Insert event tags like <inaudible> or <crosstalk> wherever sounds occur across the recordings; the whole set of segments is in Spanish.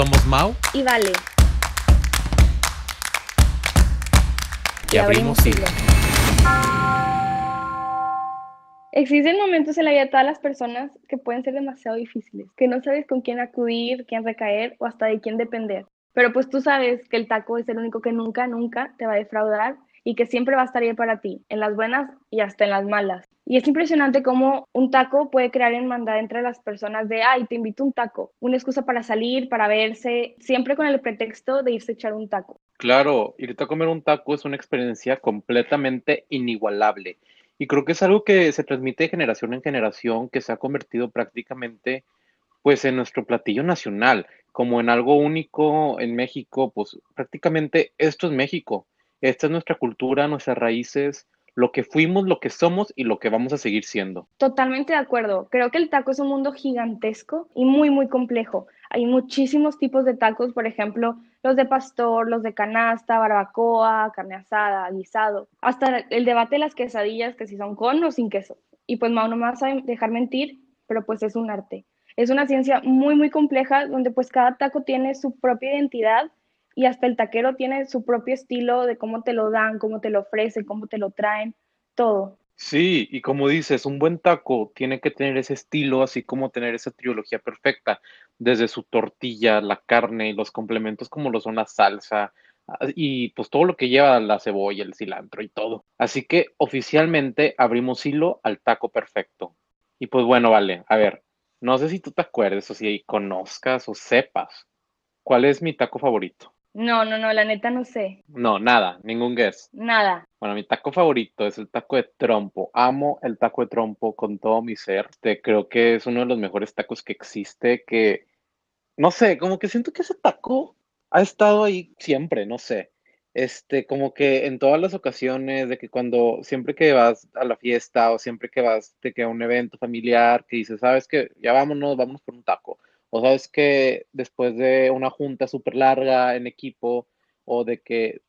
Somos Mau y Vale. y, abrimos siglo. Existen momentos en la vida de todas las personas que pueden ser demasiado difíciles, que no sabes con quién acudir, quién recaer o hasta de quién depender. Pero pues tú sabes que el taco es el único que nunca, nunca te va a defraudar y que siempre va a estar ahí para ti, en las buenas y hasta en las malas. Y es impresionante cómo un taco puede crear hermandad entre las personas de, ay, te invito un taco, una excusa para salir, para verse, siempre con el pretexto de irse a echar un taco. Claro, irte a comer un taco es una experiencia completamente inigualable. Y creo que es algo que se transmite de generación en generación, que se ha convertido prácticamente pues en nuestro platillo nacional, como en algo único en México, pues prácticamente esto es México. Esta es nuestra cultura, nuestras raíces, lo que fuimos, lo que somos y lo que vamos a seguir siendo. Totalmente de acuerdo. Creo que el taco es un mundo gigantesco y muy, muy complejo. Hay muchísimos tipos de tacos, por ejemplo, los de pastor, los de canasta, barbacoa, carne asada, guisado, hasta el debate de las quesadillas, que si son con o sin queso. Y pues Mau no me vas a dejar mentir, pero pues es un arte. Es una ciencia muy, muy compleja donde pues cada taco tiene su propia identidad y hasta el taquero tiene su propio estilo de cómo te lo dan, cómo te lo ofrecen, cómo te lo traen, todo. Sí, y como dices, un buen taco tiene que tener ese estilo, así como tener esa trilogía perfecta, desde su tortilla, la carne, los complementos como lo son la salsa ah, y pues todo lo que lleva la cebolla, el cilantro y todo. Así que oficialmente abrimos hilo al taco perfecto. Y pues bueno, vale, a ver, no sé si tú te acuerdes o si conozcas o sepas cuál es mi taco favorito. No, no, no, la neta no sé. No, nada, ningún guess. Nada. Bueno, mi taco favorito es el taco de trompo. Amo el taco de trompo con todo mi ser. Este, creo que es uno de los mejores tacos que existe, que, no sé, como que siento que ese taco ha estado ahí siempre, no sé. Este, como que en todas las ocasiones de que cuando, siempre que vas a la fiesta o siempre que vas de que a un evento familiar, que dices, sabes que ya vámonos, vámonos por un taco o sabes que después de una junta súper larga en equipo, o de que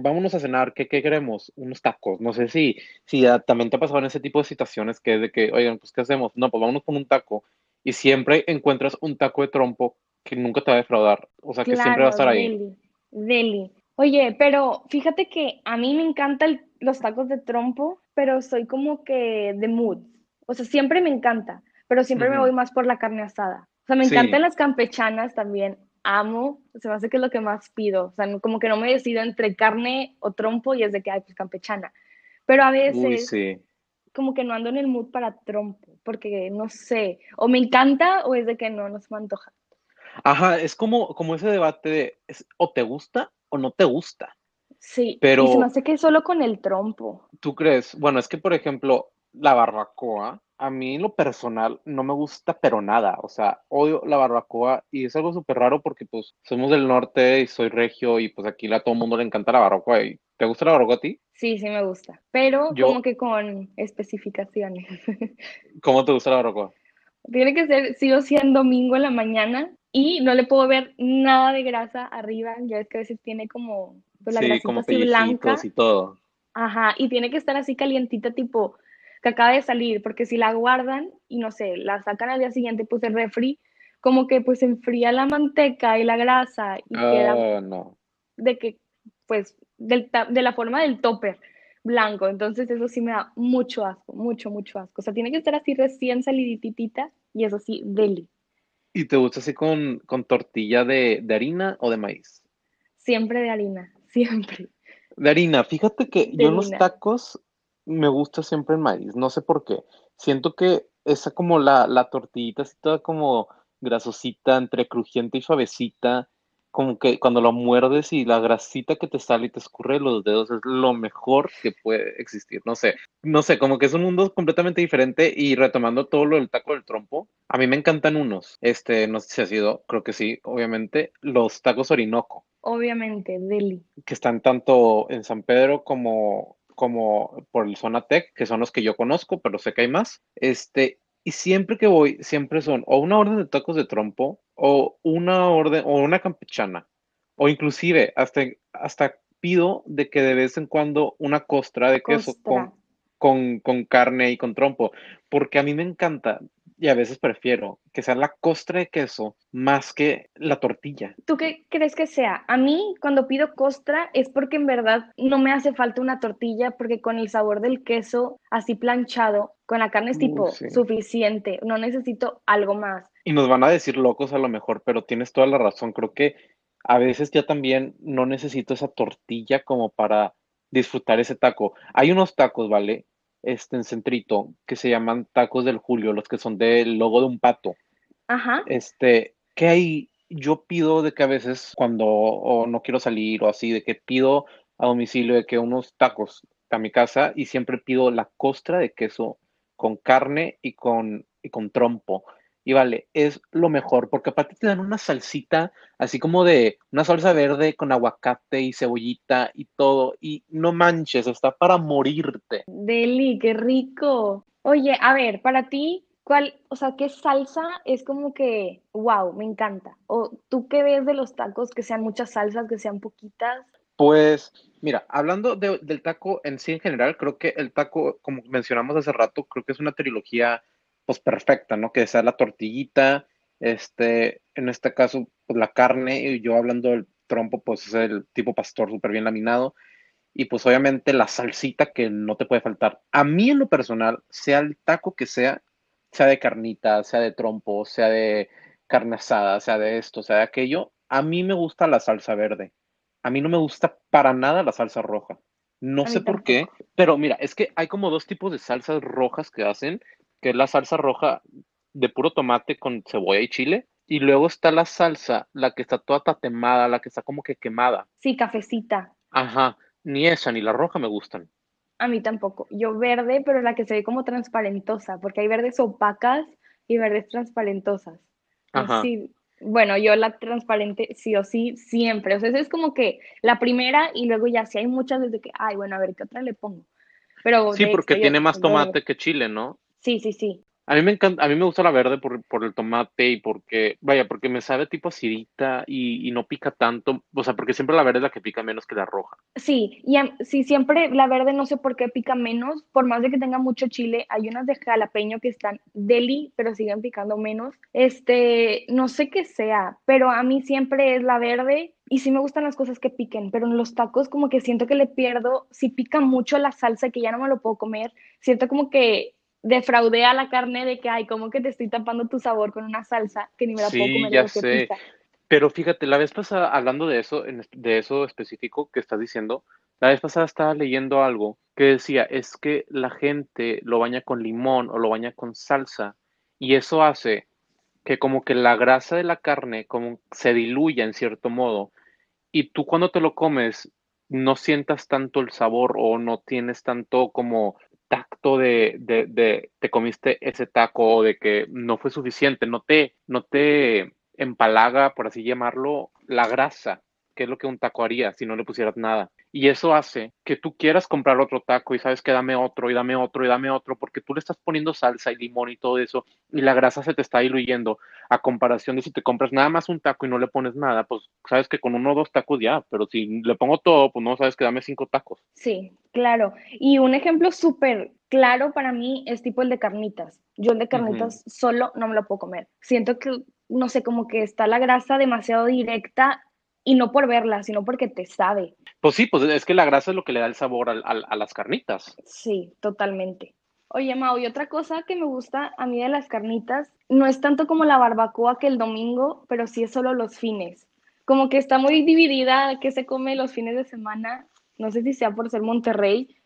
vámonos a cenar, ¿qué, queremos? Unos tacos. No sé si, si también te ha pasado en ese tipo de situaciones que es de que, oigan, pues ¿qué hacemos? No, pues vámonos con un taco. Y siempre encuentras un taco de trompo que nunca te va a defraudar. O sea, que siempre va a estar ahí. Deli, deli. Oye, pero fíjate que a mí me encantan los tacos de trompo, pero soy como que de mood. O sea, siempre me encanta, pero siempre me voy más por la carne asada. O sea, me encantan las campechanas también. Amo, se me hace que es lo que más pido. O sea, como que no me decido entre carne o trompo y es de que, hay pues campechana. Pero a veces, como que no ando en el mood para trompo, porque no sé, o me encanta o es de que no, no se me antoja. Ajá, es como, como ese debate de, o te gusta o no te gusta. Sí, pero... Y se me hace que solo con el trompo. ¿Tú crees? Bueno, es que, por ejemplo, la barbacoa a mí en lo personal no me gusta pero nada, o sea, odio la barbacoa y es algo súper raro porque pues somos del norte y soy regio y pues aquí a todo el mundo le encanta la barbacoa. ¿Y ¿Te gusta la barbacoa a ti? Sí, sí me gusta, pero como que con especificaciones. <laughs> ¿Cómo te gusta la barbacoa? Tiene que ser sí o sí en domingo en la mañana y no le puedo ver nada de grasa arriba, ya ves que a veces tiene como pues, la sí, como así blanca. y todo. Ajá, y tiene que estar así calientita tipo que acaba de salir, porque si la guardan y no sé, la sacan al día siguiente, pues el refri, como que pues enfría la manteca y la grasa y queda oh, no. de que, pues, del, de la forma del topper blanco. Entonces eso sí me da mucho asco, mucho, mucho asco. O sea, tiene que estar así recién saliditita y eso sí, deli. ¿Y te gusta así con, con tortilla de, de, harina o de maíz? Siempre de harina, <laughs> siempre. De harina, fíjate que yo en los tacos me gusta siempre el maíz, no sé por qué. Siento que esa como la, la tortillita así toda como grasosita, entre crujiente y suavecita, como que cuando lo muerdes y la grasita que te sale y te escurre de los dedos es lo mejor que puede existir. No sé, no sé, como que es un mundo completamente diferente y retomando todo lo del taco del trompo, a mí me encantan unos. Este, no sé si ha sido, creo que sí, obviamente, los tacos Orinoco. Obviamente, deli. Que están tanto en San Pedro como como por el Zona Tech, que son los que yo conozco, pero sé que hay más. Este, y siempre que voy, siempre son o una orden de tacos de trompo, o una orden, o una campechana, o inclusive hasta, hasta pido de que de vez en cuando una costra de queso con, con, con carne y con trompo, porque a mí me encanta y a veces prefiero que sea la costra de queso más que la tortilla. ¿Tú qué crees que sea? A mí cuando pido costra es porque en verdad no me hace falta una tortilla porque con el sabor del queso así planchado, con la carne es tipo suficiente, no necesito algo más. Y nos van a decir locos a lo mejor, pero tienes toda la razón, creo que a veces ya también no necesito esa tortilla como para disfrutar ese taco. Hay unos tacos, ¿vale? Este, en Centrito que se llaman tacos del Julio, los que son del logo de un pato. Ajá. Este, que hay, yo pido de que a veces cuando o no quiero salir o así, de que pido a domicilio de que unos tacos a mi casa y siempre pido la costra de queso con carne y con, y con trompo. Y vale, es lo mejor, porque aparte te dan una salsita, así como de una salsa verde con aguacate y cebollita y todo, y no manches, está para morirte. Deli, qué rico. Oye, a ver, para ti, ¿cuál, o sea, qué salsa es como que, wow, me encanta? ¿O tú qué ves de los tacos, que sean muchas salsas, que sean poquitas? Pues, mira, hablando del taco en sí en general, creo que el taco, como mencionamos hace rato, creo que es una trilogía pues perfecta, ¿no? Que sea la tortillita, este, en este caso, pues la carne, y yo hablando del trompo, pues es el tipo pastor súper bien laminado, y pues obviamente la salsita que no te puede faltar. A mí en lo personal, sea el taco que sea, sea de carnita, sea de trompo, sea de carne asada, sea de esto, sea de aquello, a mí me gusta la salsa verde. A mí no me gusta para nada la salsa roja. No sé por qué, pero mira, es que hay como dos tipos de salsas rojas que hacen que es la salsa roja de puro tomate con cebolla y chile. Y luego está la salsa, la que está toda tatemada, la que está como que quemada. Sí, cafecita. Ajá, ni esa ni la roja me gustan. A mí tampoco. Yo verde, pero la que se ve como transparentosa, porque hay verdes opacas y verdes transparentosas. Ajá. Sí, bueno, yo la transparente sí o sí siempre. O sea, es como que la primera y luego ya si hay muchas desde que, ay, bueno, a ver qué otra le pongo. Pero sí, porque tiene más tomate que chile, ¿no? Sí, sí, sí. A mí me encanta, a mí me gusta la verde por, por el tomate y porque, vaya, porque me sabe tipo acidita y, y, no pica tanto, o sea, porque siempre la verde es la que pica menos que la roja. Sí, y sí, siempre la verde no sé por qué pica menos, por más de que tenga mucho chile, hay unas de jalapeño que están deli, pero siguen picando menos. Este, no sé qué sea, pero a mí siempre es la verde y sí me gustan las cosas que piquen, pero en los tacos como que siento que le pierdo, si pica mucho la salsa que ya no me lo puedo comer, siento como que defraudé a la carne de que, ay, como que te estoy tapando tu sabor con una salsa que ni me la puedo comer. Ya sé. Pero fíjate, la vez pasada, hablando de eso, de eso específico que estás diciendo, la vez pasada estaba leyendo algo que decía, es que la gente lo baña con limón o lo baña con salsa y eso hace que como que la grasa de la carne como se diluya en cierto modo y tú cuando te lo comes no sientas tanto el sabor o no tienes tanto como tacto de, de, de, te comiste ese taco o de que no fue suficiente, no te, no te empalaga, por así llamarlo, la grasa, que es lo que un taco haría si no le pusieras nada. Y eso hace que tú quieras comprar otro taco y sabes que dame otro y dame otro y dame otro porque tú le estás poniendo salsa y limón y todo eso y la grasa se te está diluyendo a comparación de si te compras nada más un taco y no le pones nada, pues sabes que con uno o dos tacos ya, pero si le pongo todo, pues no sabes que dame cinco tacos. Sí, claro. Y un ejemplo súper claro para mí es tipo el de carnitas. Yo el de carnitas solo no me lo puedo comer. Siento que, no sé, como que está la grasa demasiado directa y no por verla, sino porque te sabe. Pues sí, pues es que la grasa es lo que le da el sabor a, las carnitas. Sí, totalmente. Oye, Mau, y otra cosa que me gusta a mí de las carnitas, no es tanto como la barbacoa que el domingo, pero sí es solo los fines. Como que está muy dividida que se come los fines de semana, no sé si sea por ser Monterrey,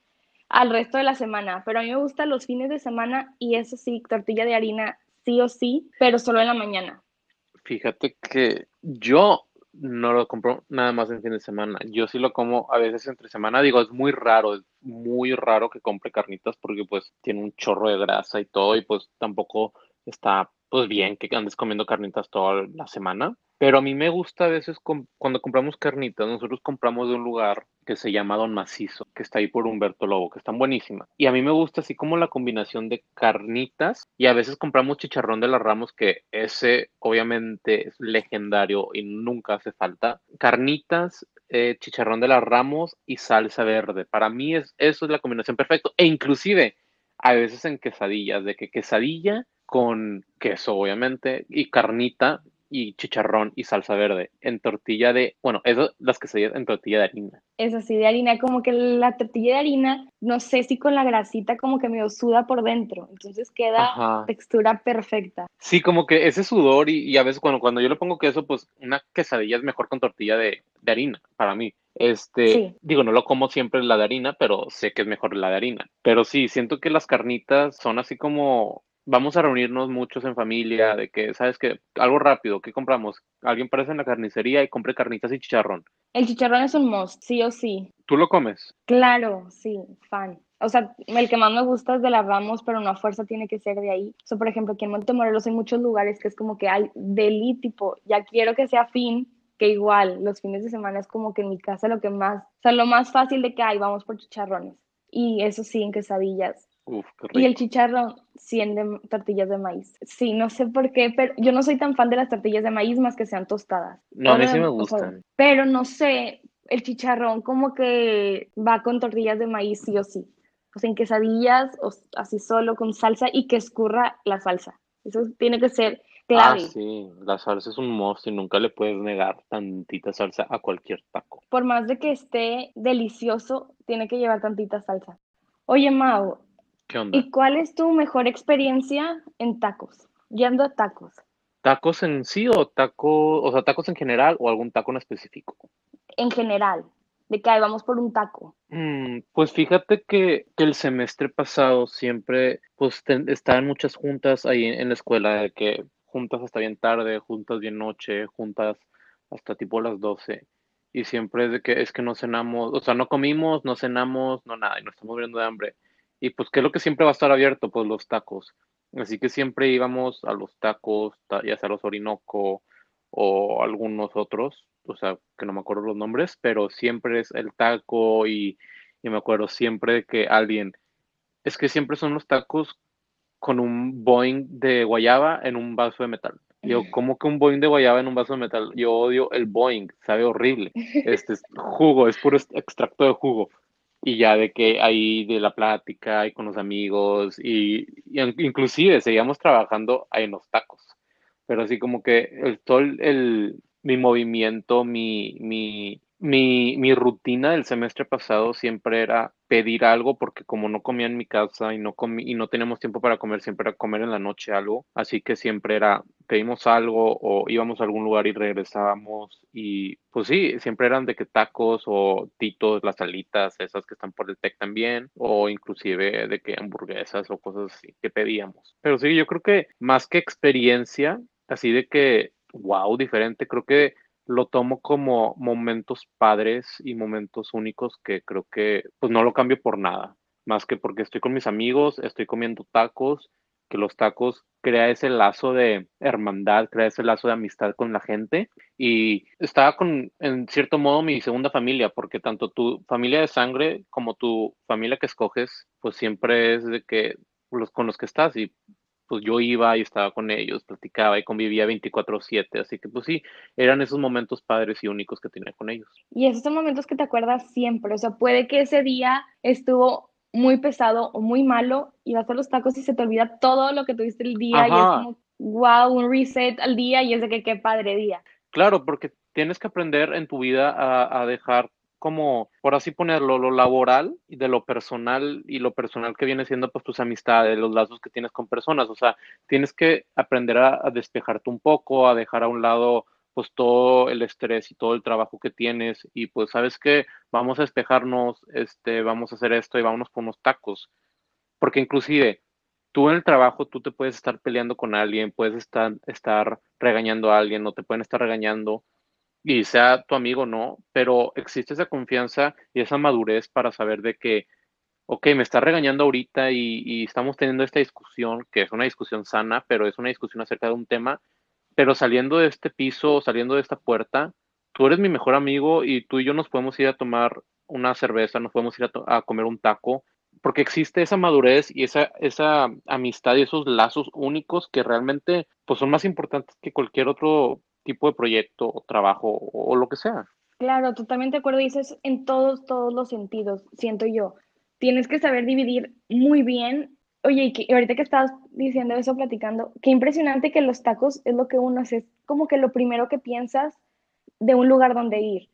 al resto de la semana, pero a mí me gustan los fines de semana y eso sí, tortilla de harina sí o sí, pero solo en la mañana. Fíjate que yo no lo compro nada más en fin de semana. Yo sí lo como a veces entre semana. Digo, es muy raro, es muy raro que compre carnitas porque pues tiene un chorro de grasa y todo y pues tampoco está pues bien, que andes comiendo carnitas toda la semana. Pero a mí me gusta a veces cuando compramos carnitas, nosotros compramos de un lugar que se llama Don Macizo, que está ahí por Humberto Lobo, que están buenísimas. Y a mí me gusta así como la combinación de carnitas y a veces compramos chicharrón de las Ramos, que ese obviamente es legendario y nunca hace falta. Carnitas, eh, chicharrón de las Ramos y salsa verde. Para mí es, eso es la combinación perfecta. E inclusive a veces en quesadillas, de que quesadilla con queso, obviamente, y carnita y chicharrón y salsa verde en tortilla de, bueno, eso las quesadillas en tortilla de harina. Es así de harina, como que la tortilla de harina, no sé si con la grasita como que me suda por dentro, entonces queda textura perfecta. Sí, como que ese sudor y, a veces cuando, cuando yo le pongo queso, pues una quesadilla es mejor con tortilla de, de harina, para mí. Este, digo, no lo como siempre la de harina, pero sé que es mejor la de harina. Pero sí, siento que las carnitas son así como vamos a reunirnos muchos en familia, de que, ¿sabes qué? Algo rápido, ¿qué compramos? Alguien parece en la carnicería y compre carnitas y chicharrón. El chicharrón es un must, sí o sí. ¿Tú lo comes? Claro, sí, fan. O sea, el que más me gusta es de la Ramos, pero no a fuerza tiene que ser de ahí. O sea, por ejemplo, aquí en Montemorelos hay muchos lugares que es como que hay deli, tipo, ya quiero que sea fin, que igual los fines de semana es como que en mi casa lo que más, o sea, lo más fácil de que hay, vamos por chicharrones. Y eso sí, en quesadillas. Y el chicharrón, 100 de tortillas de maíz. Sí, no sé por qué, pero yo no soy tan fan de las tortillas de maíz más que sean tostadas. No, a mí sí me gustan. pero no sé, el chicharrón como que va con tortillas de maíz sí o sí. O sea, en quesadillas o así solo con salsa y que escurra la salsa. Eso tiene que ser clave. Ah, sí, la salsa es un must y nunca le puedes negar tantita salsa a cualquier taco. Por más de que esté delicioso, tiene que llevar tantita salsa. Oye, Mau, ¿Y cuál es tu mejor experiencia en tacos? Yendo a tacos. ¿Tacos en sí o tacos, o sea, tacos en general o algún taco en específico? En general, de que ahí vamos por un taco. Mm, pues fíjate que, el semestre pasado siempre, pues estaban muchas juntas ahí en, la escuela, de que juntas hasta bien tarde, juntas bien noche, juntas hasta tipo las 12. Y siempre es de que es que no cenamos, o sea, no comimos, no cenamos, no nada, y nos estamos muriendo de hambre. Y pues, ¿qué es lo que siempre va a estar abierto? Pues los tacos. Así que siempre íbamos a los tacos, ya sea los Orinoco o algunos otros, o sea, que no me acuerdo los nombres, pero siempre es el taco y, me acuerdo siempre que alguien, es que siempre son los tacos con un Boeing de guayaba en un vaso de metal. Yo, ¿cómo que un Boeing de guayaba en un vaso de metal? Yo odio el Boeing, sabe horrible. <laughs> Este es jugo, es puro extracto de jugo y ya de que ahí de la plática y con los amigos y, inclusive seguíamos trabajando ahí en los tacos, pero así como que el, todo el, mi movimiento, mi, mi, mi, mi rutina del semestre pasado siempre era pedir algo porque como no comía en mi casa y no comí, y no teníamos tiempo para comer, siempre era comer en la noche algo, así que siempre era pedimos algo o íbamos a algún lugar y regresábamos y pues sí, siempre eran de que tacos o titos, las alitas, esas que están por el TEC también o inclusive de que hamburguesas o cosas así que pedíamos. Pero sí, yo creo que más que experiencia, así de que wow, diferente, creo que lo tomo como momentos padres y momentos únicos que creo que pues no lo cambio por nada, más que porque estoy con mis amigos, estoy comiendo tacos, que los tacos crea ese lazo de hermandad, crea ese lazo de amistad con la gente. Y estaba con en cierto modo mi segunda familia, porque tanto tu familia de sangre como tu familia que escoges, pues siempre es de que los con los que estás. Y pues yo iba y estaba con ellos, platicaba y convivía 24/7, así que pues sí, eran esos momentos padres y únicos que tenía con ellos. Y esos son momentos que te acuerdas siempre, o sea, puede que ese día estuvo muy pesado o muy malo y vas a los tacos y se te olvida todo lo que tuviste el día y es como, wow, un reset al día y es de que qué padre día. Claro, porque tienes que aprender en tu vida a, a dejar como, por así ponerlo, lo laboral y de lo personal y lo personal que viene siendo pues tus amistades, los lazos que tienes con personas. O sea, tienes que aprender a, despejarte un poco, a dejar a un lado pues todo el estrés y todo el trabajo que tienes y pues sabes que vamos a despejarnos, este, vamos a hacer esto y vámonos por unos tacos. Porque inclusive tú en el trabajo, tú te puedes estar peleando con alguien, puedes estar, estar regañando a alguien o te pueden estar regañando y sea tu amigo no, pero existe esa confianza y esa madurez para saber de que ok, me está regañando ahorita y, y estamos teniendo esta discusión, que es una discusión sana, pero es una discusión acerca de un tema, pero saliendo de este piso, saliendo de esta puerta, tú eres mi mejor amigo y tú y yo nos podemos ir a tomar una cerveza, nos podemos ir a, comer un taco, porque existe esa madurez y esa, esa amistad y esos lazos únicos que realmente pues, son más importantes que cualquier otro tipo de proyecto trabajo o, o lo que sea. Claro, totalmente de acuerdo. Dices en todos, todos los sentidos, siento yo. Tienes que saber dividir muy bien. Oye, y que, y ahorita que estabas diciendo eso, platicando, qué impresionante que los tacos es lo que uno hace, es como que lo primero que piensas de un lugar donde ir.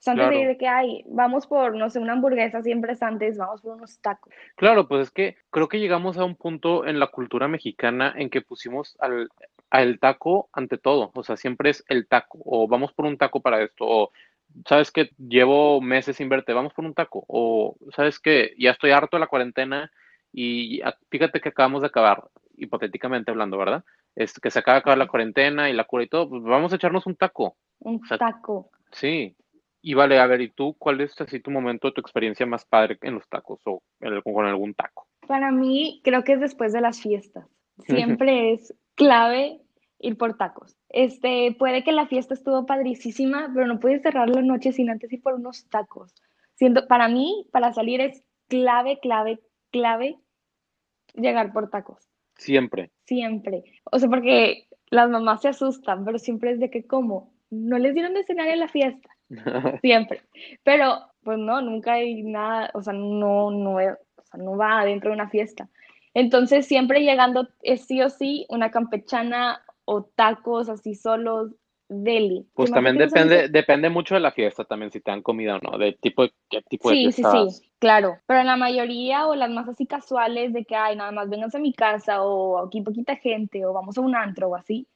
O sea, antes de ir de que, ay, vamos por, no sé, una hamburguesa, siempre es antes, vamos por unos tacos. Claro, pues es que creo que llegamos a un punto en la cultura mexicana en que pusimos al, al taco ante todo. O sea, siempre es el taco, o vamos por un taco para esto, o sabes que llevo meses sin verte, vamos por un taco, o sabes que ya estoy harto de la cuarentena y fíjate que acabamos de acabar, hipotéticamente hablando, ¿verdad? Es que se acaba de acabar la cuarentena y la cura y todo, pues vamos a echarnos un taco. Un O sea, taco. sí. Y vale, a ver, ¿y tú cuál es así tu momento, tu experiencia más padre en los tacos o en- con algún taco? Para mí, creo que es después de las fiestas. <laughs> Siempre es clave ir por tacos. Este, puede que la fiesta estuvo padricísima, pero no puedes cerrar la noche sin antes ir por unos tacos. Siento, para mí, para salir es clave, clave, clave llegar por tacos. Siempre. Siempre. O sea, porque las mamás se asustan, pero siempre es de que, ¿cómo? ¿No les dieron de cenar en la fiesta? <laughs> Siempre. Pero, pues no, nunca hay nada, o sea, no, no, o sea, no va dentro de una fiesta. Entonces, siempre llegando es sí o sí una campechana o tacos así solos, deli. Pues también depende, depende mucho de la fiesta también, si te dan comida o no, de tipo, qué tipo de Sí, sí, fiesta sí, claro. Pero en la mayoría o las más así casuales de que, ay, nada más vengas a mi casa o aquí poquita gente o vamos a un antro o así,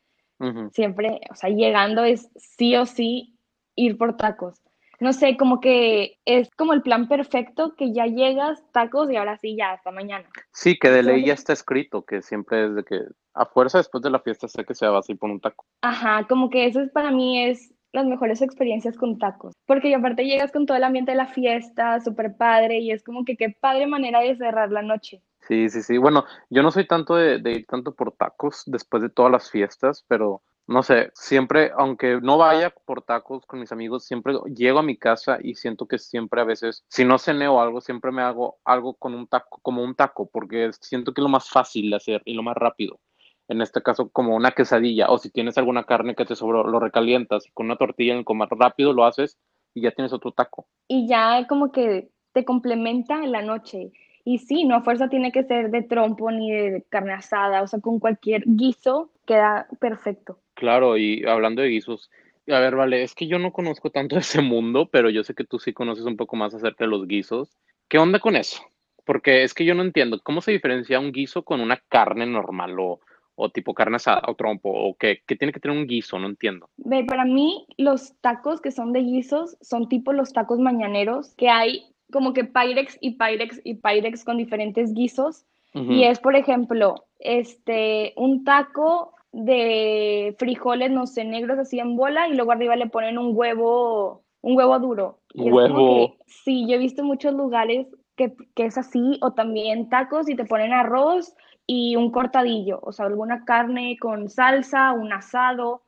siempre, o sea, llegando es sí o sí ir por tacos. No sé, como que es como el plan perfecto que ya llegas, tacos y ahora sí, ya, hasta mañana. Sí, que de ley ya está escrito, que siempre es de que a fuerza después de la fiesta sé que se va a ir por un taco. Ajá, como que eso es para mí es las mejores experiencias con tacos, porque aparte llegas con todo el ambiente de la fiesta, súper padre, y es como que qué padre manera de cerrar la noche. Sí, sí, sí. Bueno, yo no soy tanto de, de ir tanto por tacos después de todas las fiestas, pero no sé, siempre, aunque no vaya por tacos con mis amigos, siempre llego a mi casa y siento que siempre a veces, si no cené o algo, siempre me hago algo con un taco, como un taco, porque siento que es lo más fácil de hacer y lo más rápido. En este caso, como una quesadilla, o si tienes alguna carne que te sobró, lo recalientas y con una tortilla en el comer rápido lo haces y ya tienes otro taco. y ya como que te complementa en la noche. Y sí, no a fuerza tiene que ser de trompo ni de carne asada, o sea, con cualquier guiso queda perfecto. Claro, y hablando de guisos, a ver, vale, es que yo no conozco tanto <laughs> ese mundo, pero yo sé que tú sí conoces un poco más acerca de los guisos. ¿Qué onda con eso? Porque es que yo no entiendo, ¿cómo se diferencia un guiso con una carne normal o, o tipo carne asada o trompo o qué, qué tiene que tener un guiso? No entiendo. Ve, para mí los tacos que son de guisos son tipo los tacos mañaneros, que hay como que Pyrex y Pyrex y Pyrex con diferentes guisos. Y es, por ejemplo, este, un taco de frijoles, no sé, negros así en bola y luego arriba le ponen un huevo, un huevo duro. Y es como Huevo. que, sí, yo he visto muchos lugares que, que es así, o también tacos y te ponen arroz y un cortadillo, o sea, alguna carne con salsa, un asado,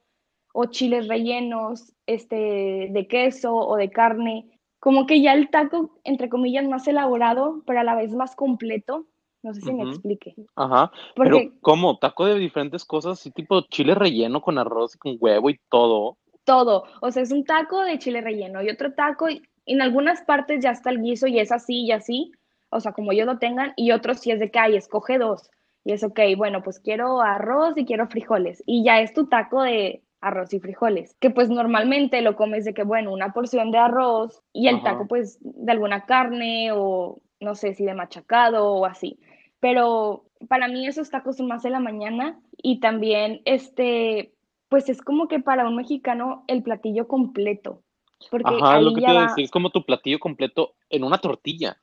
o chiles rellenos, este, de queso o de carne. Como que ya el taco, entre comillas, más elaborado, pero a la vez más completo. No sé si me explique. Ajá, Porque pero ¿cómo? Taco de diferentes cosas, así tipo chile relleno con arroz y con huevo y todo. todo, o sea, es un taco de chile relleno y otro taco, y en algunas partes ya está el guiso y es así y así, o sea, como ellos lo tengan, y otros sí es de que, ay, escoge dos. Y es ok, bueno, pues quiero arroz y quiero frijoles. Y ya es tu taco de arroz y frijoles, que pues normalmente lo comes de que, bueno, una porción de arroz y el Ajá. taco pues de alguna carne o no sé si de machacado o así. Pero para mí esos tacos son más de la mañana y también este, pues es como que para un mexicano el platillo completo, porque Ajá, lo que te iba a decir, es como tu platillo completo en una tortilla.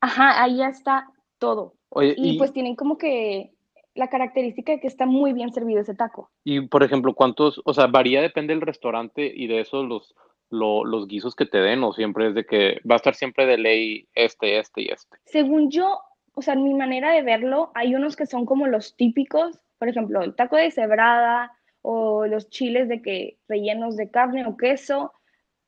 ajá, ahí ya está todo. Oye, Y y, pues tienen como que la característica de que está muy bien servido ese taco. y por ejemplo, ¿cuántos, o sea, varía, depende del restaurante y de eso los, los guisos que te den o siempre es de que va a estar siempre de ley este, este y este. Según yo, o sea, en mi manera de verlo, hay unos que son como los típicos, por ejemplo, el taco de cebrada o los chiles de que rellenos de carne o queso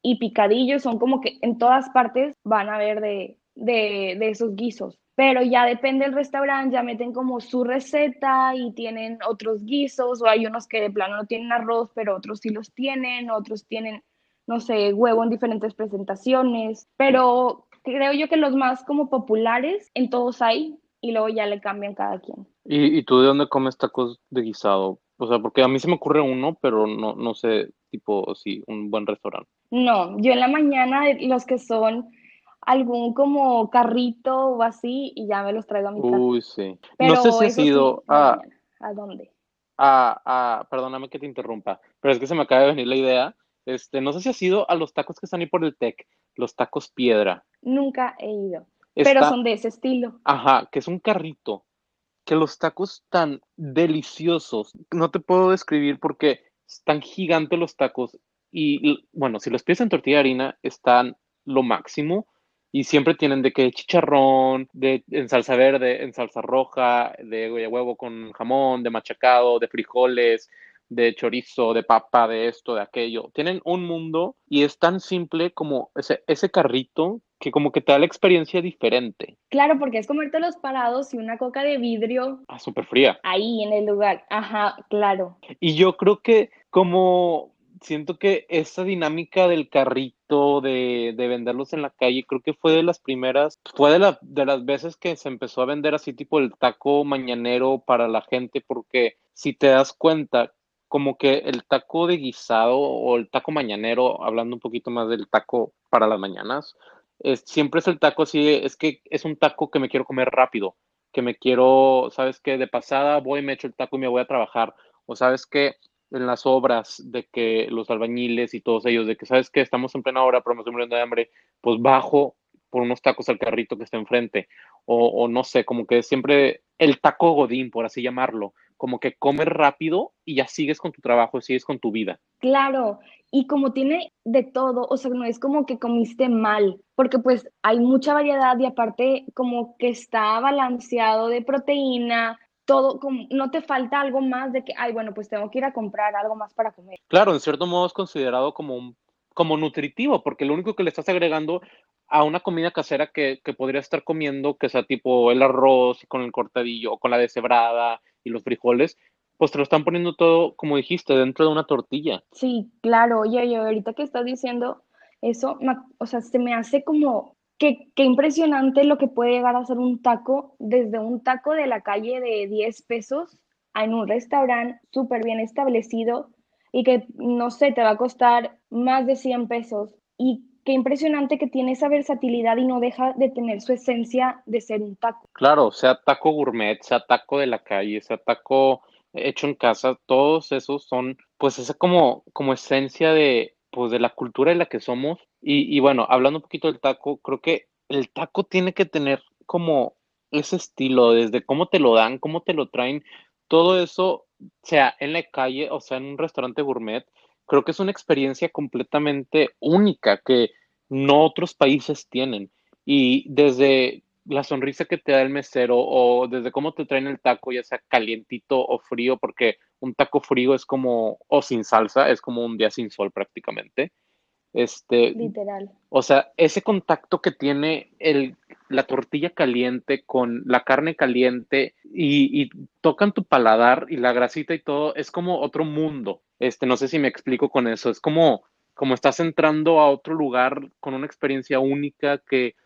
y picadillos son como que en todas partes van a haber de, de, de esos guisos. Pero ya depende del restaurante, ya meten como su receta y tienen otros guisos, o hay unos que de plano no tienen arroz, pero otros sí los tienen, otros tienen, no sé, huevo en diferentes presentaciones, pero creo yo que los más como populares en todos hay y luego ya le cambian cada quien. ¿Y, y tú de dónde comes tacos de guisado? O sea, porque a mí se me ocurre uno, pero no, no sé, tipo, sí, un buen restaurante. No, yo en la mañana los que son algún como carrito o así y ya me los traigo a mi casa. Uy, sí. no sé si ha sido a... ¿A dónde? A, a, perdóname que te interrumpa, pero es que se me acaba de venir la idea. Este, no sé si ha sido a los tacos que están ahí por el TEC, los tacos piedra. Nunca he ido, pero son de ese estilo. Ajá, que es un carrito, que los tacos tan deliciosos, no te puedo describir porque están gigantes los tacos y, bueno, si los pides en tortilla de harina, están lo máximo y siempre tienen de que chicharrón, de en salsa verde, en salsa roja, de huevo con jamón, de machacado, de frijoles, de chorizo, de papa, de esto, de aquello. Tienen un mundo y es tan simple como ese, ese carrito que como que te da la experiencia diferente. Claro, porque es comerte los parados y una coca de vidrio. Ah, súper fría. Ahí en el lugar. Ajá, claro. Y yo creo que como siento que esa dinámica del carrito, de, de, venderlos en la calle, creo que fue de las primeras, fue de, la, de las veces que se empezó a vender así tipo el taco mañanero para la gente, porque si te das cuenta, como que el taco de guisado o el taco mañanero, hablando un poquito más del taco para las mañanas, es, siempre es el taco así, es que es un taco que me quiero comer rápido, que me quiero, sabes que de pasada voy, me echo el taco y me voy a trabajar, o sabes que en las obras de que los albañiles y todos ellos, de que sabes que estamos en plena hora, pero me estoy muriendo de hambre, pues bajo por unos tacos al carrito que está enfrente. O, o no sé, como que siempre el taco godín, por así llamarlo, como que comes rápido y ya sigues con tu trabajo, sigues con tu vida. Claro, y como tiene de todo, o sea, no es como que comiste mal, porque pues hay mucha variedad y aparte como que está balanceado de proteína, todo, como, no te falta algo más de que, ay, bueno, pues tengo que ir a comprar algo más para comer. Claro, en cierto modo es considerado como, un, como nutritivo, porque lo único que le estás agregando a una comida casera que, que podría estar comiendo, que sea tipo el arroz con el cortadillo, o con la deshebrada y los frijoles, pues te lo están poniendo todo, como dijiste, dentro de una tortilla. Sí, claro, oye, yo ahorita que estás diciendo eso, o sea, se me hace como Qué, qué, impresionante lo que puede llegar a ser un taco, desde un taco de la calle de 10 pesos en un restaurante súper bien establecido y que, no sé, te va a costar más de 100 pesos. Y qué impresionante que tiene esa versatilidad y no deja de tener su esencia de ser un taco. Claro, sea taco gourmet, sea taco de la calle, sea taco hecho en casa, todos esos son, pues, esa como, como esencia de, pues de la cultura en la que somos. Y, y, bueno, hablando un poquito del taco, creo que el taco tiene que tener como ese estilo, desde cómo te lo dan, cómo te lo traen, todo eso, sea en la calle o sea en un restaurante gourmet, creo que es una experiencia completamente única que no otros países tienen. Y desde la sonrisa que te da el mesero o desde cómo te traen el taco, ya sea calientito o frío, porque un taco frío es como, o sin salsa, es como un día sin sol prácticamente. Este, Literal. O sea, ese contacto que tiene el, la tortilla caliente con la carne caliente y, y, tocan tu paladar y la grasita y todo, es como otro mundo. Este, no sé si me explico con eso, es como, como estás entrando a otro lugar con una experiencia única que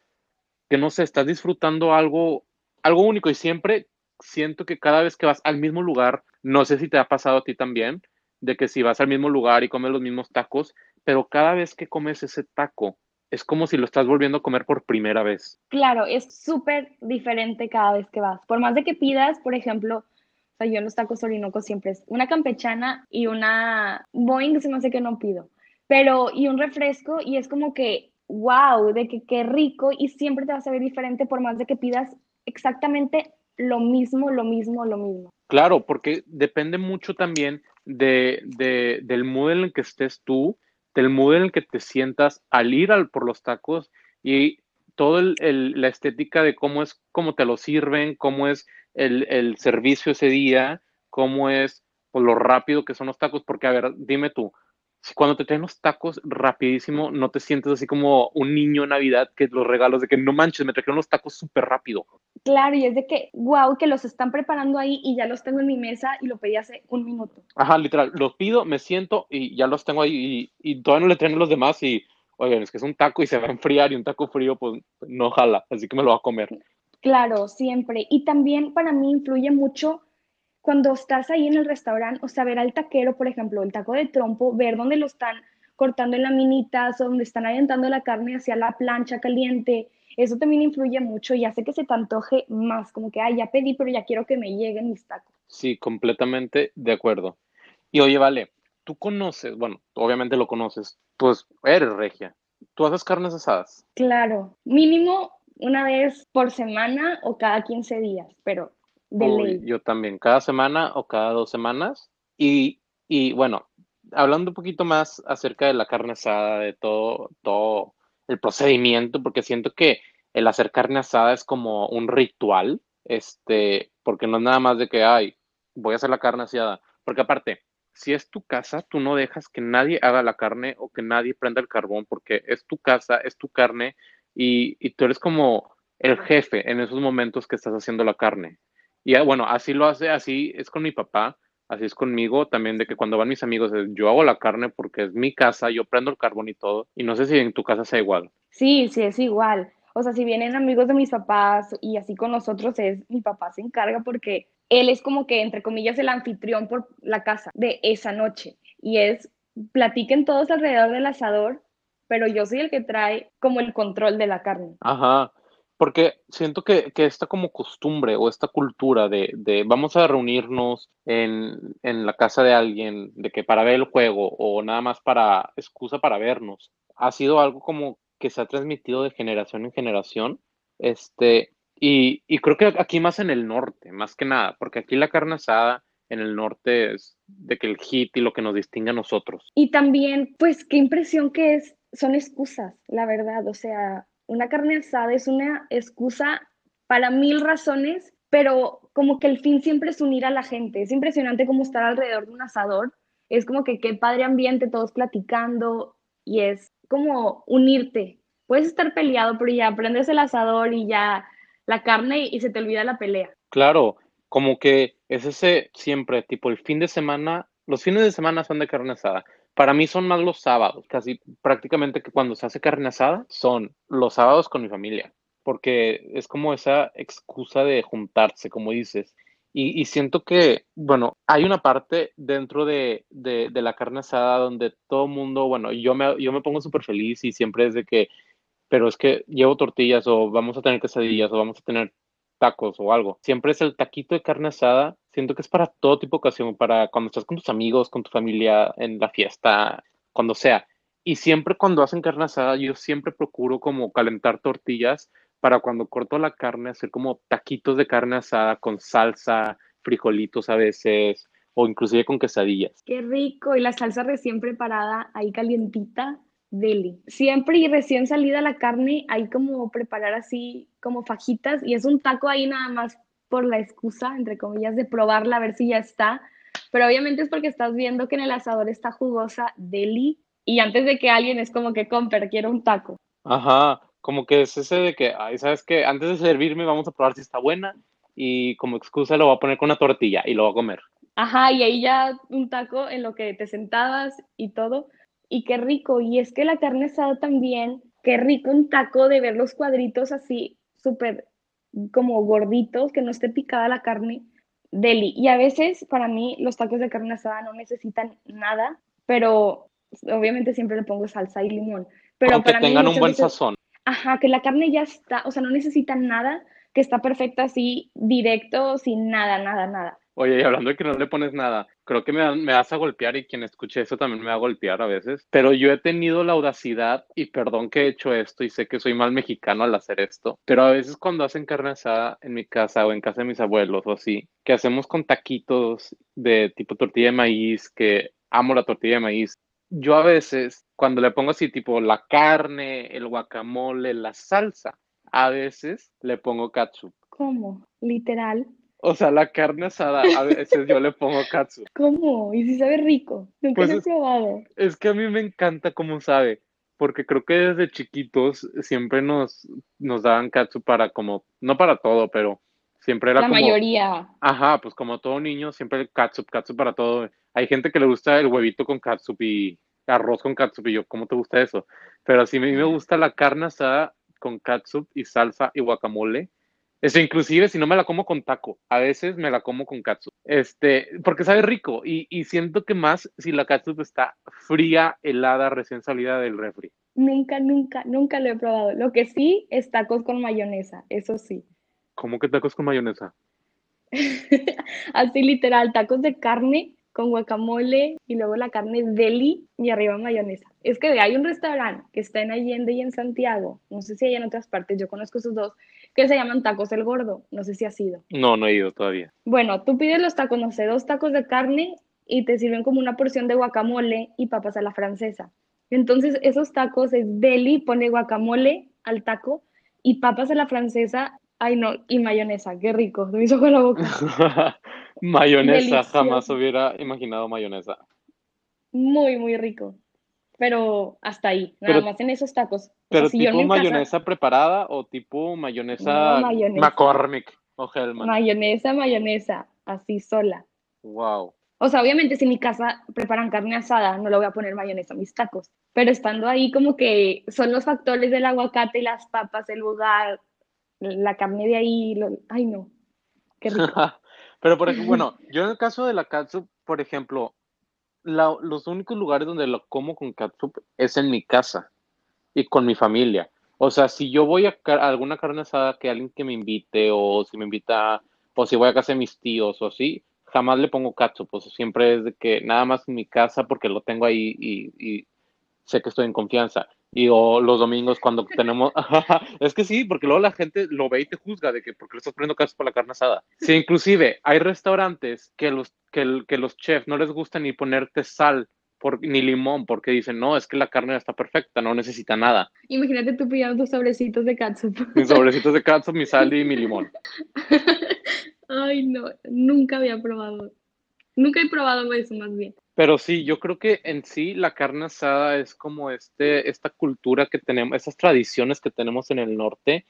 que no sé, estás disfrutando algo, algo único y siempre siento que cada vez que vas al mismo lugar, no sé si te ha pasado a ti también, de que si vas al mismo lugar y comes los mismos tacos, pero cada vez que comes ese taco, es como si lo estás volviendo a comer por primera vez. Claro, es súper diferente cada vez que vas. Por más de que pidas, por ejemplo, o sea, yo en los tacos Orinoco siempre es una campechana y una Boeing, se me hace que no pido, pero y un refresco y es como que wow, de que qué rico y siempre te vas a ver diferente por más de que pidas exactamente lo mismo, lo mismo, lo mismo. Claro, porque depende mucho también de, de, del mood en el que estés tú, del mood en el que te sientas al ir al, por los tacos y toda la estética de cómo es, cómo te lo sirven, cómo es el, el servicio ese día, cómo es por lo rápido que son los tacos, porque a ver, dime tú, cuando te traen los tacos rapidísimo, no te sientes así como un niño en Navidad que los regalos de que no manches, me trajeron los tacos súper rápido. Claro, y es de que, wow, que los están preparando ahí y ya los tengo en mi mesa y lo pedí hace un minuto. Ajá, literal, los pido, me siento y ya los tengo ahí y, y todavía no le traen los demás y, oigan, es que es un taco y se va a enfriar y un taco frío, pues no jala, así que me lo va a comer. Claro, siempre. Y también para mí influye mucho cuando estás ahí en el restaurante, o sea, ver al taquero, por ejemplo, el taco de trompo, ver dónde lo están cortando en laminitas o donde están aventando la carne hacia la plancha caliente, eso también influye mucho y hace que se te antoje más, como que, ay, ya pedí, pero ya quiero que me lleguen mis tacos. Sí, completamente de acuerdo. Y oye, vale, tú conoces, bueno, obviamente lo conoces, pues eres regia. ¿Tú haces carnes asadas? Claro, mínimo una vez por semana o cada 15 días, pero yo también, cada semana o cada dos semanas. Y, y bueno, hablando un poquito más acerca de la carne asada, de todo, todo el procedimiento, porque siento que el hacer carne asada es como un ritual, este, porque no es nada más de que, ay, voy a hacer la carne asada, porque aparte, si es tu casa, tú no dejas que nadie haga la carne o que nadie prenda el carbón, porque es tu casa, es tu carne, y, y tú eres como el jefe en esos momentos que estás haciendo la carne. Y ah, bueno, así lo hace, así es con mi papá, así es conmigo también, de que cuando van mis amigos, yo hago la carne porque es mi casa, yo prendo el carbón y todo. Y no sé si en tu casa sea igual. Sí, sí, es igual. O sea, si vienen amigos de mis papás y así con nosotros, es mi papá se encarga porque él es como que, entre comillas, el anfitrión por la casa de esa noche. Y es, platiquen todos alrededor del asador, pero yo soy el que trae como el control de la carne. Ajá. Porque siento que, que, esta como costumbre o esta cultura de, de vamos a reunirnos en, en, la casa de alguien, de que para ver el juego o nada más para excusa para vernos, ha sido algo como que se ha transmitido de generación en generación. Este, y, y creo que aquí más en el norte, más que nada, porque aquí la carne asada en el norte es de que el hit y lo que nos distingue a nosotros. Y también, pues, qué impresión que es, son excusas, la verdad, o sea, una carne asada es una excusa para mil razones, pero como que el fin siempre es unir a la gente. Es impresionante como estar alrededor de un asador. Es como que qué padre ambiente, todos platicando y es como unirte. Puedes estar peleado, pero ya prendes el asador y ya la carne y se te olvida la pelea. Claro, como que es ese siempre, tipo el fin de semana, los fines de semana son de carne asada. Para mí son más los sábados, casi prácticamente que cuando se hace carne asada son los sábados con mi familia, porque es como esa excusa de juntarse, como dices. Y, siento que, bueno, hay una parte dentro de, de, la carne asada donde todo mundo, bueno, yo me, yo me pongo súper feliz y siempre es de que, pero es que llevo tortillas o vamos a tener quesadillas o vamos a tener tacos o algo. Siempre es el taquito de carne asada. Siento que es para todo tipo de ocasión, para cuando estás con tus amigos, con tu familia, en la fiesta, cuando sea. Y siempre cuando hacen carne asada, yo siempre procuro como calentar tortillas para cuando corto la carne, hacer como taquitos de carne asada con salsa, frijolitos a veces, o inclusive con quesadillas. Qué rico, y la salsa recién preparada, ahí calientita, deli. Siempre y recién salida la carne, hay como preparar así como fajitas y es un taco ahí nada más por la excusa, entre comillas, de probarla a ver si ya está. Pero obviamente es porque estás viendo que en el asador está jugosa deli y antes de que alguien es como que compre, quiero un taco. Ajá, como que es ese de que, ay, ¿sabes que Antes de servirme vamos a probar si está buena y como excusa lo voy a poner con una tortilla y lo voy a comer. Ajá, y ahí ya un taco en lo que te sentabas y todo y qué rico. Y es que la carne asada también, qué rico un taco de ver los cuadritos así súper como gorditos, que no esté picada la carne, deli. Y a veces para mí los tacos de carne asada no necesitan nada, pero obviamente siempre le pongo salsa y limón. Pero para tengan un buen sazón. Ajá, que la carne ya está, o sea, no necesitan nada, que está perfecta así, directo, sin nada, nada, nada. Oye, y hablando de que no le pones nada, creo que me, me, vas a golpear y quien escuche eso también me va a golpear a veces, pero yo he tenido la audacidad y perdón que he hecho esto y sé que soy mal mexicano al hacer esto, pero a veces cuando hacen carne asada en mi casa o en casa de mis abuelos o así, que hacemos con taquitos de tipo tortilla de maíz, que amo la tortilla de maíz, yo a veces, cuando le pongo así, tipo la carne, el guacamole, la salsa, a veces le pongo katsu. ¿Cómo? ¿Literal? O sea, la carne asada, a veces yo le pongo katsu. <laughs> ¿Cómo? ¿Y si sabe rico? Nunca Pues lo he es- probado. Es que a mí me encanta cómo sabe, porque creo que desde chiquitos siempre nos, nos daban katsu para como, no para todo, pero siempre era La como, mayoría. ajá, pues como todo niño, siempre el catsup, catsup para todo. Hay gente que le gusta el huevito con catsup y arroz con catsup y yo, ¿cómo te gusta eso? Pero así a mí me gusta la carne asada con catsup y salsa y guacamole. Este, inclusive si no me la como con taco, a veces me la como con catsup. Este, porque sabe rico y, y siento que más si la catsup está fría, helada, recién salida del refri. Nunca, nunca, nunca lo he probado. Lo que sí es tacos con mayonesa, eso sí. ¿Cómo que tacos con mayonesa? <laughs> Así literal, tacos de carne con guacamole y luego la carne deli y arriba mayonesa. Es que hay un restaurante que está en Allende y en Santiago, no sé si hay en otras partes, yo conozco esos dos, que se llaman tacos el gordo, no sé si ha sido. No, no he ido todavía. Bueno, tú pides los tacos, no sé, dos tacos de carne y te sirven como una porción de guacamole y papas a la francesa. Entonces, esos tacos es deli, pone guacamole al taco y papas a la francesa, ay no, y mayonesa, qué rico, me hizo con la boca. <laughs> Mayonesa, jamás hubiera imaginado mayonesa. Muy, muy rico. Pero hasta ahí, nada Pero- más en esos tacos. Pero si yo tipo casa- mayonesa preparada o tipo mayonesa No, mayonesa. McCormick o Hellman. mayonesa, mayonesa, así sola. Wow. O sea, obviamente si en mi casa preparan carne asada, no le voy a poner mayonesa a mis tacos. Pero estando ahí como que son los factores del aguacate y las papas, el lugar, la carne de ahí, lo- ay no, qué rico. <laughs> Pero por ejemplo, bueno, yo en el caso de la catsup, por ejemplo, la- los únicos lugares donde lo como con catsup es en mi casa y con mi familia. O sea, si yo voy a, alguna carne asada que alguien que me invite o si me invita o si voy a casa de mis tíos o así, jamás le pongo catsup. Sea, siempre es de que nada más en mi casa porque lo tengo ahí y, y sé que estoy en confianza. Y o los domingos cuando <laughs> tenemos, es que sí, porque luego la gente lo ve y te juzga de que porque le estás poniendo catsup para la carne asada. Sí, inclusive hay restaurantes que los que, que los chefs no les gusta ni ponerte sal por, ni limón porque dicen, no, es que la carne está perfecta, no necesita nada. Imagínate tú pidiendo tus sobrecitos de catsup. Mis <laughs> sobrecitos de catsup, mi sal y mi limón. Ay no, nunca había probado. Nunca he probado eso más bien. Pero sí, yo creo que en sí la carne asada es como este, esta cultura que tenemos, estas tradiciones que tenemos en el norte.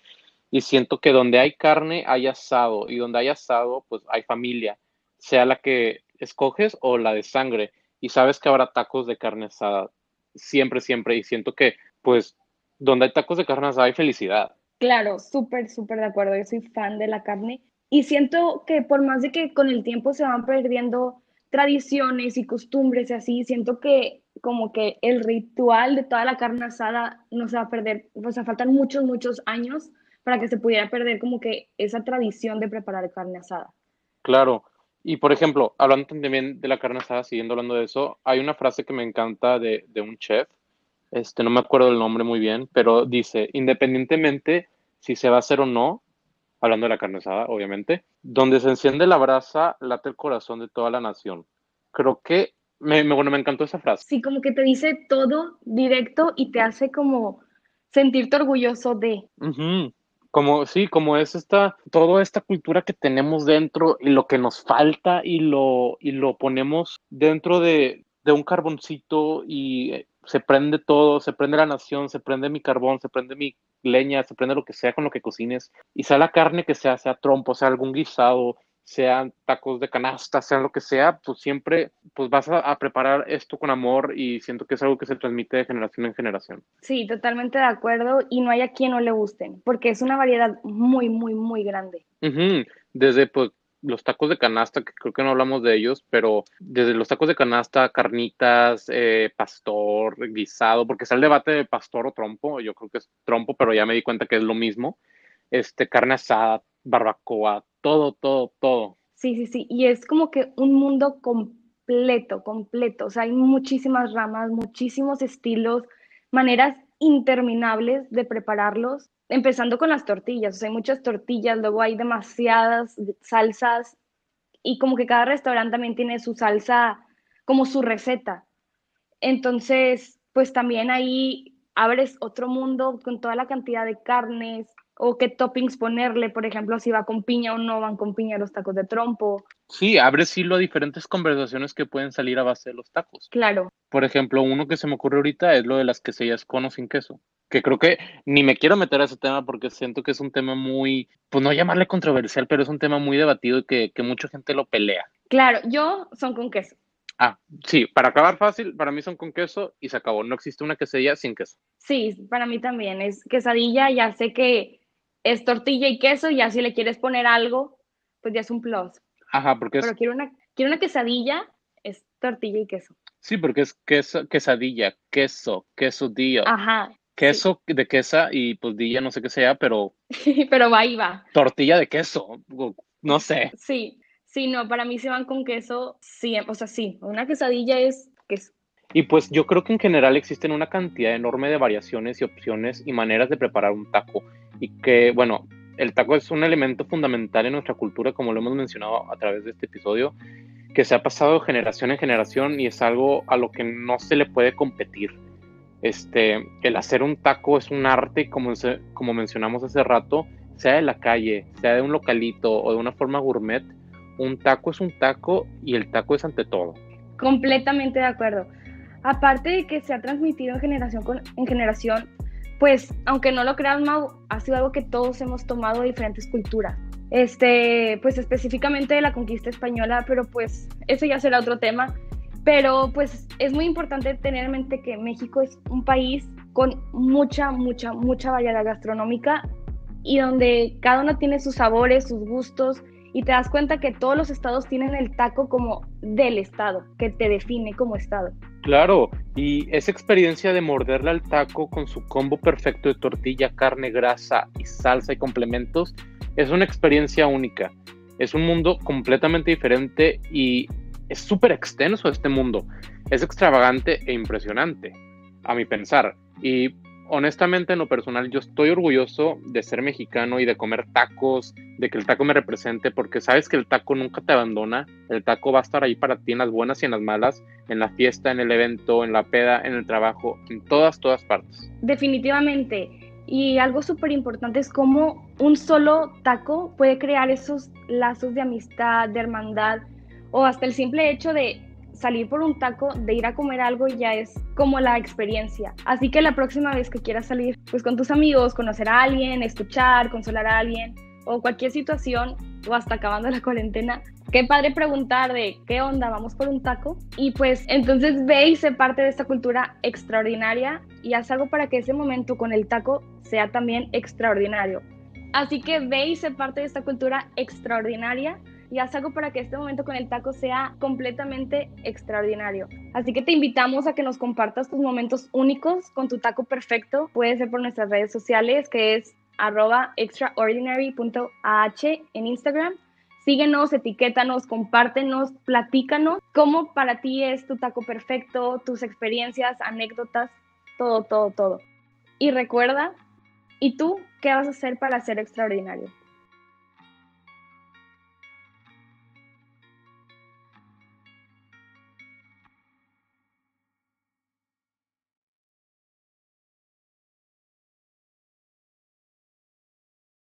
Y siento que donde hay carne hay asado. Y donde hay asado, pues hay familia. Sea la que escoges o la de sangre. Y sabes que habrá tacos de carne asada. Siempre, siempre. Y siento que, pues, donde hay tacos de carne asada hay felicidad. Claro, súper, súper de acuerdo. Yo soy fan de la carne y siento que por más de que con el tiempo se van perdiendo tradiciones y costumbres y así, siento que como que el ritual de toda la carne asada no se va a perder. O sea, faltan muchos, muchos años para que se pudiera perder como que esa tradición de preparar carne asada. Claro. Y por ejemplo, hablando también de la carne asada, siguiendo hablando de eso, hay una frase que me encanta de, de un chef, este, no me acuerdo el nombre muy bien, pero dice, independientemente si se va a hacer o no, hablando de la carne asada, obviamente, donde se enciende la brasa, late el corazón de toda la nación. Creo que, me, me- bueno, me encantó esa frase. Sí, como que te dice todo directo y te hace como sentirte orgulloso de. Como, sí, como es esta, toda esta cultura que tenemos dentro y lo que nos falta y lo, y lo ponemos dentro de, de un carboncito y eh, se prende todo, se prende la nación, se prende mi carbón, se prende mi leña, se prende lo que sea con lo que cocines y sea la carne que sea, sea trompo, sea algún guisado, sean tacos de canasta, sea lo que sea, pues siempre pues vas a, a preparar esto con amor y siento que es algo que se transmite de generación en generación. Sí, totalmente de acuerdo y no hay a quien no le gusten, porque es una variedad muy, muy, muy grande. Ujú, Desde pues los tacos de canasta, que creo que no hablamos de ellos, pero desde los tacos de canasta, carnitas, eh, pastor, guisado, porque está el debate de pastor o trompo, yo creo que es trompo, pero ya me di cuenta que es lo mismo. Este, carne asada, barbacoa, todo, todo, todo. Sí, sí, sí, y es como que un mundo completo, completo, o sea, hay muchísimas ramas, muchísimos estilos, maneras interminables de prepararlos, empezando con las tortillas, o sea, hay muchas tortillas, luego hay demasiadas salsas y como que cada restaurante también tiene su salsa, como su receta. Entonces, pues también ahí abres otro mundo con toda la cantidad de carnes o qué toppings ponerle, por ejemplo, si va con piña o no van con piña los tacos de trompo. Sí, abres hilo a diferentes conversaciones que pueden salir a base de los tacos. Claro. Por ejemplo, uno que se me ocurre ahorita es lo de las quesillas con o sin queso. Que creo que ni me quiero meter a ese tema porque siento que es un tema muy, pues no llamarle controversial, pero es un tema muy debatido y que, que mucha gente lo pelea. Claro, yo son con queso. Ah, sí, para acabar fácil, para mí son con queso y se acabó. No existe una quesadilla sin queso. Sí, para mí también es quesadilla, ya sé que es tortilla y queso, ya si le quieres poner algo, pues ya es un plus. Ajá, porque es... Pero quiero una, quiero una quesadilla, es tortilla y queso. Sí, porque es queso, quesadilla, queso, quesodillo. Ajá. Queso de quesa y pues dilla no sé qué sea, pero... <laughs> pero va y va. Tortilla de queso, no sé. Sí, Sí, no, para mí se van con queso, sí, o sea, sí, una quesadilla es queso. Y pues yo creo que en general existen una cantidad enorme de variaciones y opciones y maneras de preparar un taco. Y que, bueno, el taco es un elemento fundamental en nuestra cultura, como lo hemos mencionado a través de este episodio, que se ha pasado generación en generación y es algo a lo que no se le puede competir. Este, el hacer un taco es un arte, como, como mencionamos hace rato, sea de la calle, sea de un localito o de una forma gourmet, un taco es un taco y el taco es ante todo. Completamente de acuerdo. Aparte de que se ha transmitido en generación en generación, pues aunque no lo creas, Mau, ha sido algo que todos hemos tomado de diferentes culturas. Este, pues específicamente de la conquista española, pero pues eso ya será otro tema. Pero pues es muy importante tener en mente que México es un país con mucha, mucha, mucha variedad gastronómica y donde cada uno tiene sus sabores, sus gustos y te das cuenta que todos los estados tienen el taco como del estado, que te define como estado. Claro, y esa experiencia de morderle al taco con su combo perfecto de tortilla, carne, grasa y salsa y complementos es una experiencia única. Es un mundo completamente diferente y es súper extenso este mundo. Es extravagante e impresionante, a mi pensar. Y honestamente, en lo personal, yo estoy orgulloso de ser mexicano y de comer tacos, de que el taco me represente, porque sabes que el taco nunca te abandona, el taco va a estar ahí para ti en las buenas y en las malas, en la fiesta, en el evento, en la peda, en el trabajo, en todas, todas partes. Definitivamente. Y algo súper importante es cómo un solo taco puede crear esos lazos de amistad, de hermandad, o hasta el simple hecho de salir por un taco, de ir a comer algo ya es como la experiencia. Así que la próxima vez que quieras salir pues con tus amigos, conocer a alguien, escuchar, consolar a alguien o cualquier situación o hasta acabando la cuarentena, qué padre preguntar de qué onda, vamos por un taco. Y pues entonces ve y sé parte de esta cultura extraordinaria y haz algo para que ese momento con el taco sea también extraordinario. Así que ve y sé parte de esta cultura extraordinaria y haz algo para que este momento con el taco sea completamente extraordinario. Así que te invitamos a que nos compartas tus momentos únicos con tu taco perfecto. Puede ser por nuestras redes sociales, que es arroba extraordinary.ah en Instagram. Síguenos, etiquétanos, compártenos, platícanos cómo para ti es tu taco perfecto, tus experiencias, anécdotas, todo, todo, todo. Y recuerda, ¿y tú qué vas a hacer para ser extraordinario?